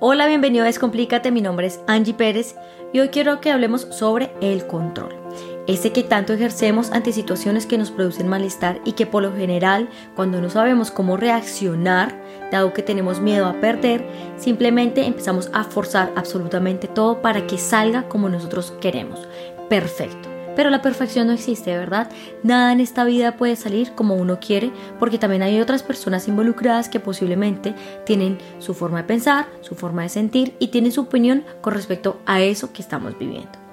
Hola, bienvenido a Descomplícate, mi nombre es Angie Pérez y hoy quiero que hablemos sobre el control. Ese que tanto ejercemos ante situaciones que nos producen malestar y que por lo general, cuando no sabemos cómo reaccionar, dado que tenemos miedo a perder, simplemente empezamos a forzar absolutamente todo para que salga como nosotros queremos. Perfecto. Pero la perfección no existe, ¿verdad? Nada en esta vida puede salir como uno quiere porque también hay otras personas involucradas que posiblemente tienen su forma de pensar, su forma de sentir y tienen su opinión con respecto a eso que estamos viviendo.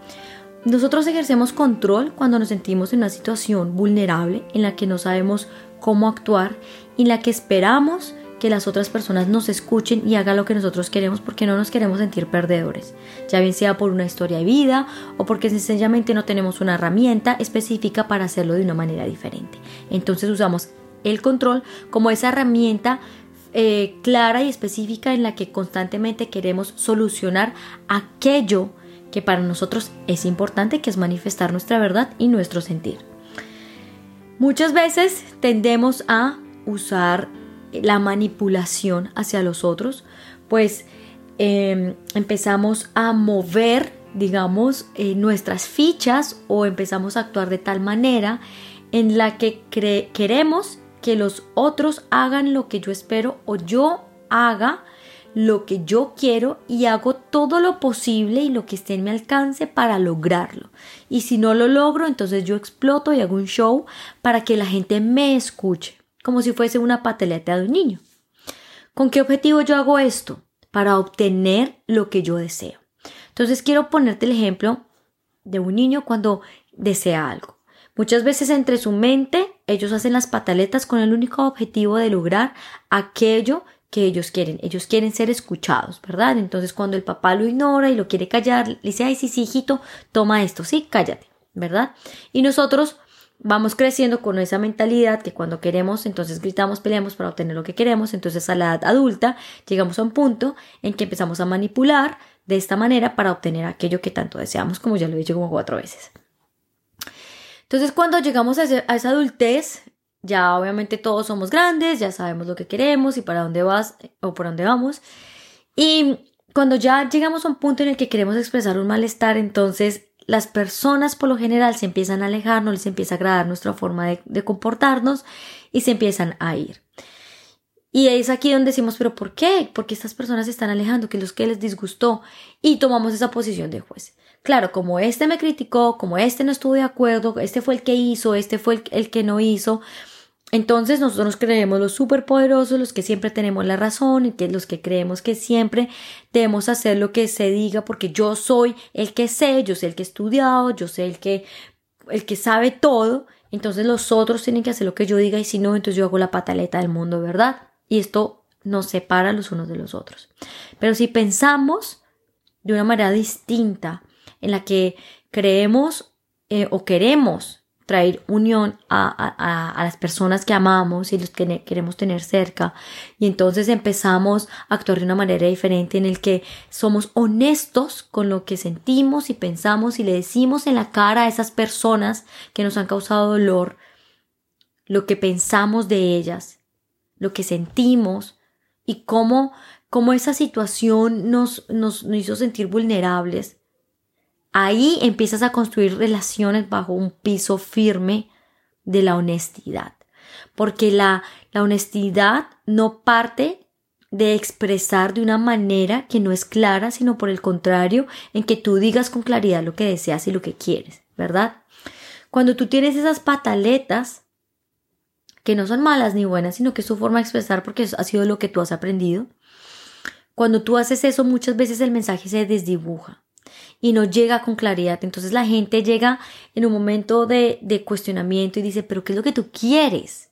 Nosotros ejercemos control cuando nos sentimos en una situación vulnerable en la que no sabemos cómo actuar y en la que esperamos que las otras personas nos escuchen y hagan lo que nosotros queremos porque no nos queremos sentir perdedores, ya bien sea por una historia de vida o porque sencillamente no tenemos una herramienta específica para hacerlo de una manera diferente. Entonces usamos el control como esa herramienta eh, clara y específica en la que constantemente queremos solucionar aquello que para nosotros es importante, que es manifestar nuestra verdad y nuestro sentir. Muchas veces tendemos a usar la manipulación hacia los otros, pues em, empezamos a mover, digamos, eh, nuestras fichas o empezamos a actuar de tal manera en la que queremos que los otros hagan lo que yo espero o yo haga lo que yo quiero y hago todo lo posible y lo que esté en mi alcance para lograrlo. Y si no lo logro, entonces yo exploto y hago un show para que la gente me escuche como si fuese una pateleta de un niño. ¿Con qué objetivo yo hago esto? Para obtener lo que yo deseo. Entonces quiero ponerte el ejemplo de un niño cuando desea algo. Muchas veces entre su mente ellos hacen las pataletas con el único objetivo de lograr aquello que ellos quieren. Ellos quieren ser escuchados, ¿verdad? Entonces cuando el papá lo ignora y lo quiere callar, le dice, ay, sí, sí, hijito, toma esto, sí, cállate, ¿verdad? Y nosotros vamos creciendo con esa mentalidad que cuando queremos, entonces gritamos, peleamos para obtener lo que queremos, entonces a la edad adulta llegamos a un punto en que empezamos a manipular de esta manera para obtener aquello que tanto deseamos, como ya lo he dicho como cuatro veces. Entonces cuando llegamos a, esa adultez, ya obviamente todos somos grandes, ya sabemos lo que queremos y para dónde vas o por dónde vamos. Y cuando ya llegamos a un punto en el que queremos expresar un malestar, entonces las personas por lo general se empiezan a alejar, no les empieza a agradar nuestra forma de, comportarnos y se empiezan a ir. Y es aquí donde decimos, pero ¿por qué? Porque estas personas se están alejando, que los que les disgustó y tomamos esa posición de juez. Claro, como este me criticó, como este no estuvo de acuerdo, este fue el que hizo, este fue el que no hizo, entonces nosotros nos creemos los superpoderosos, los que siempre tenemos la razón y que los que creemos que siempre debemos hacer lo que se diga porque yo soy el que sé, yo sé el que he estudiado, yo sé el que el que sabe todo, entonces los otros tienen que hacer lo que yo diga y si no, entonces yo hago la pataleta del mundo, ¿verdad? Y esto nos separa los unos de los otros. Pero si pensamos de una manera distinta en la que creemos eh, o queremos traer unión a, las personas que amamos y los que queremos tener cerca. Y entonces empezamos a actuar de una manera diferente en el que somos honestos con lo que sentimos y pensamos y le decimos en la cara a esas personas que nos han causado dolor lo que pensamos de ellas, lo que sentimos y cómo, cómo esa situación nos, nos, nos hizo sentir vulnerables Ahí empiezas a construir relaciones bajo un piso firme de la honestidad. Porque la, la honestidad no parte de expresar de una manera que no es clara, sino por el contrario, en que tú digas con claridad lo que deseas y lo que quieres, ¿verdad? Cuando tú tienes esas pataletas, que no son malas ni buenas, sino que es tu forma de expresar porque ha sido lo que tú has aprendido, cuando tú haces eso muchas veces el mensaje se desdibuja y no llega con claridad. Entonces la gente llega en un momento de, de cuestionamiento y dice, pero ¿qué es lo que tú quieres?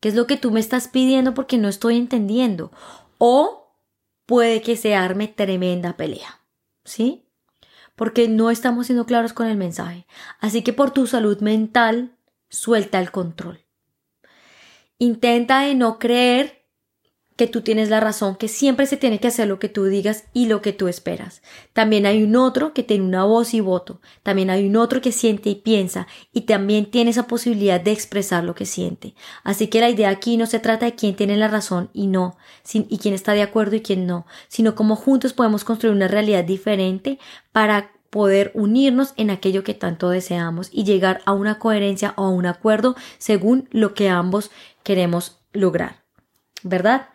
¿Qué es lo que tú me estás pidiendo porque no estoy entendiendo? O puede que se arme tremenda pelea. ¿Sí? Porque no estamos siendo claros con el mensaje. Así que por tu salud mental, suelta el control. Intenta de no creer que tú tienes la razón, que siempre se tiene que hacer lo que tú digas y lo que tú esperas. También hay un otro que tiene una voz y voto. También hay un otro que siente y piensa y también tiene esa posibilidad de expresar lo que siente. Así que la idea aquí no se trata de quién tiene la razón y no, y quién está de acuerdo y quién no, sino cómo juntos podemos construir una realidad diferente para poder unirnos en aquello que tanto deseamos y llegar a una coherencia o a un acuerdo según lo que ambos queremos lograr. ¿Verdad?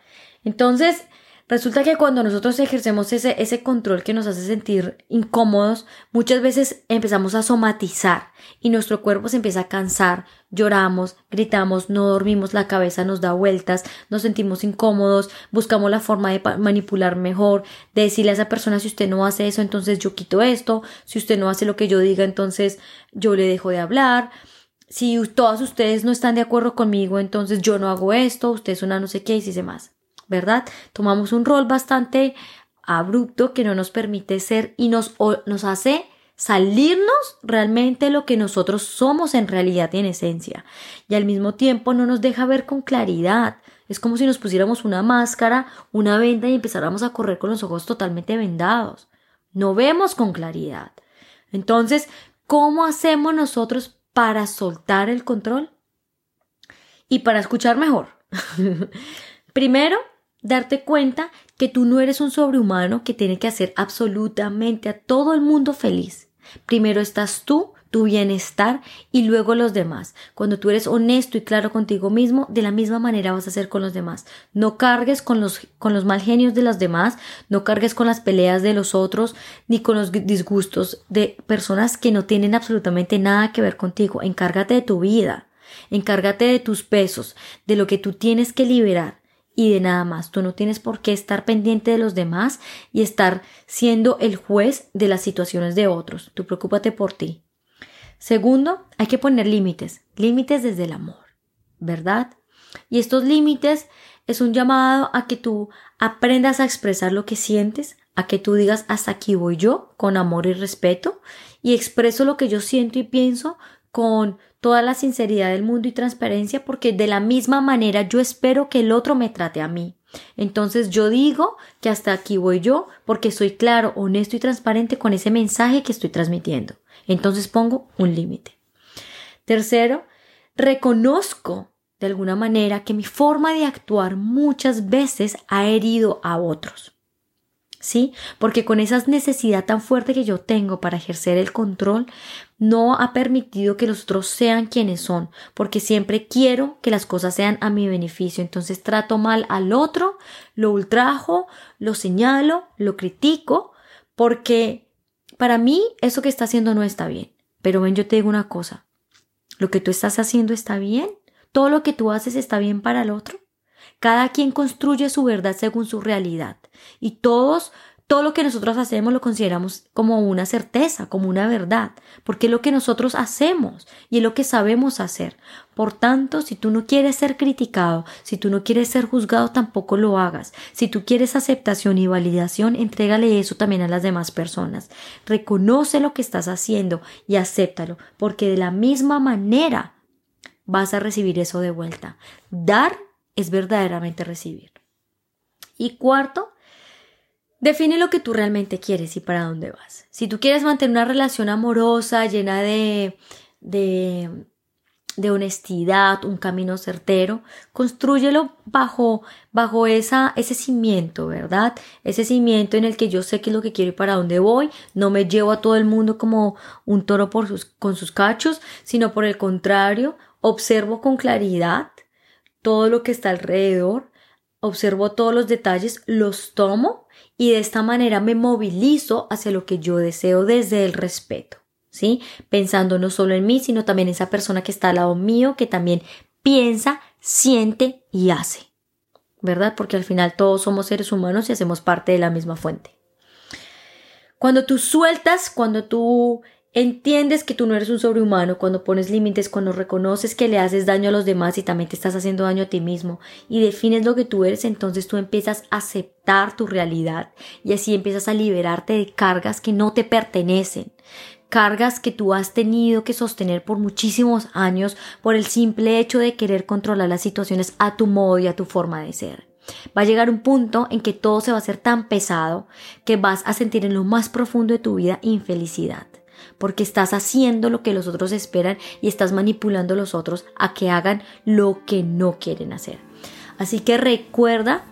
Entonces, resulta que cuando nosotros ejercemos ese, ese control que nos hace sentir incómodos, muchas veces empezamos a somatizar y nuestro cuerpo se empieza a cansar, lloramos, gritamos, no dormimos, la cabeza nos da vueltas, nos sentimos incómodos, buscamos la forma de manipular mejor, de decirle a esa persona si usted no hace eso, entonces yo quito esto, si usted no hace lo que yo diga, entonces yo le dejo de hablar si todos ustedes no están de acuerdo conmigo, entonces yo no hago esto, usted es una no sé qué y si más. ¿Verdad? Tomamos un rol bastante abrupto que no nos permite ser y nos, hace salirnos realmente lo que nosotros somos en realidad y en esencia. Y al mismo tiempo no nos deja ver con claridad. Es como si nos pusiéramos una máscara, una venda y empezáramos a correr con los ojos totalmente vendados. No vemos con claridad. Entonces, ¿cómo hacemos nosotros para soltar el control? Y para escuchar mejor. Primero, darte cuenta que tú no eres un sobrehumano que tiene que hacer absolutamente a todo el mundo feliz. Primero estás tú, tu bienestar y luego los demás. Cuando tú eres honesto y claro contigo mismo, de la misma manera vas a hacer con los demás. No cargues con los, con los mal genios de los demás, no cargues con las peleas de los otros, ni con los disgustos de personas que no tienen absolutamente nada que ver contigo. Encárgate de tu vida, encárgate de tus pesos, de lo que tú tienes que liberar y de nada más. Tú no tienes por qué estar pendiente de los demás y estar siendo el juez de las situaciones de otros. Tú preocúpate por ti. Segundo, hay que poner límites, límites desde el amor, ¿verdad? Y estos límites es un llamado a que tú aprendas a expresar lo que sientes, a que tú digas hasta aquí voy yo, con amor y respeto, y expreso lo que yo siento y pienso con toda la sinceridad del mundo y transparencia porque de la misma manera yo espero que el otro me trate a mí. Entonces yo digo que hasta aquí voy yo porque soy claro, honesto y transparente con ese mensaje que estoy transmitiendo. Entonces pongo un límite. Tercero, reconozco de alguna manera que mi forma de actuar muchas veces ha herido a otros. ¿Sí? Porque con esa necesidad tan fuerte que yo tengo para ejercer el control, no ha permitido que los otros sean quienes son, porque siempre quiero que las cosas sean a mi beneficio. Entonces trato mal al otro, lo ultrajo, lo señalo, lo critico, porque para mí eso que está haciendo no está bien. Pero ven, yo te digo una cosa, lo que tú estás haciendo está bien, todo lo que tú haces está bien para el otro. Cada quien construye su verdad según su realidad y todos todo lo que nosotros hacemos lo consideramos como una certeza, como una verdad, porque es lo que nosotros hacemos y es lo que sabemos hacer. Por tanto, si tú no quieres ser criticado, si tú no quieres ser juzgado, tampoco lo hagas. Si tú quieres aceptación y validación, entrégale eso también a las demás personas. Reconoce lo que estás haciendo y acéptalo, porque de la misma manera vas a recibir eso de vuelta. Dar es verdaderamente recibir. Y cuarto, define lo que tú realmente quieres y para dónde vas. Si tú quieres mantener una relación amorosa, llena de, de, de honestidad, un camino certero, construyelo bajo, bajo esa, ese cimiento, ¿verdad? Ese cimiento en el que yo sé qué es lo que quiero y para dónde voy, no me llevo a todo el mundo como un toro por sus, con sus cachos, sino por el contrario, observo con claridad todo lo que está alrededor, observo todos los detalles, los tomo y de esta manera me movilizo hacia lo que yo deseo desde el respeto, ¿sí? Pensando no solo en mí, sino también en esa persona que está al lado mío, que también piensa, siente y hace, ¿verdad? Porque al final todos somos seres humanos y hacemos parte de la misma fuente. Cuando tú sueltas, cuando tú Entiendes que tú no eres un sobrehumano cuando pones límites, cuando reconoces que le haces daño a los demás y también te estás haciendo daño a ti mismo y defines lo que tú eres, entonces tú empiezas a aceptar tu realidad y así empiezas a liberarte de cargas que no te pertenecen, cargas que tú has tenido que sostener por muchísimos años por el simple hecho de querer controlar las situaciones a tu modo y a tu forma de ser. Va a llegar un punto en que todo se va a hacer tan pesado que vas a sentir en lo más profundo de tu vida infelicidad porque estás haciendo lo que los otros esperan y estás manipulando a los otros a que hagan lo que no quieren hacer. Así que recuerda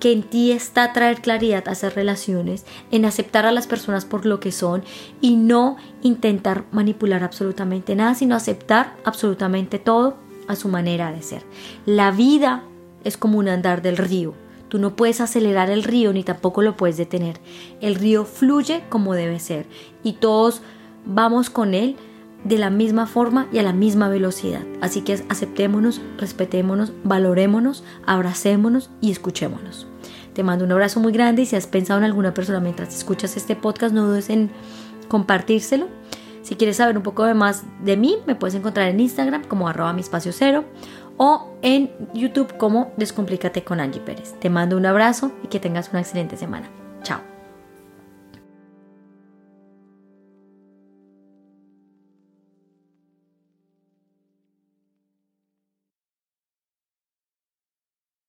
que en ti está traer claridad a hacer relaciones, en aceptar a las personas por lo que son y no intentar manipular absolutamente nada, sino aceptar absolutamente todo a su manera de ser. La vida es como un andar del río. Tú no puedes acelerar el río ni tampoco lo puedes detener. El río fluye como debe ser y todos vamos con él de la misma forma y a la misma velocidad. Así que aceptémonos, respetémonos, valorémonos, abracémonos y escuchémonos. Te mando un abrazo muy grande y si has pensado en alguna persona mientras escuchas este podcast, no dudes en compartírselo. Si quieres saber un poco más de mí, me puedes encontrar en Instagram como arroba mi o en YouTube como Descomplícate con Angie Pérez. Te mando un abrazo y que tengas una excelente semana. Chao.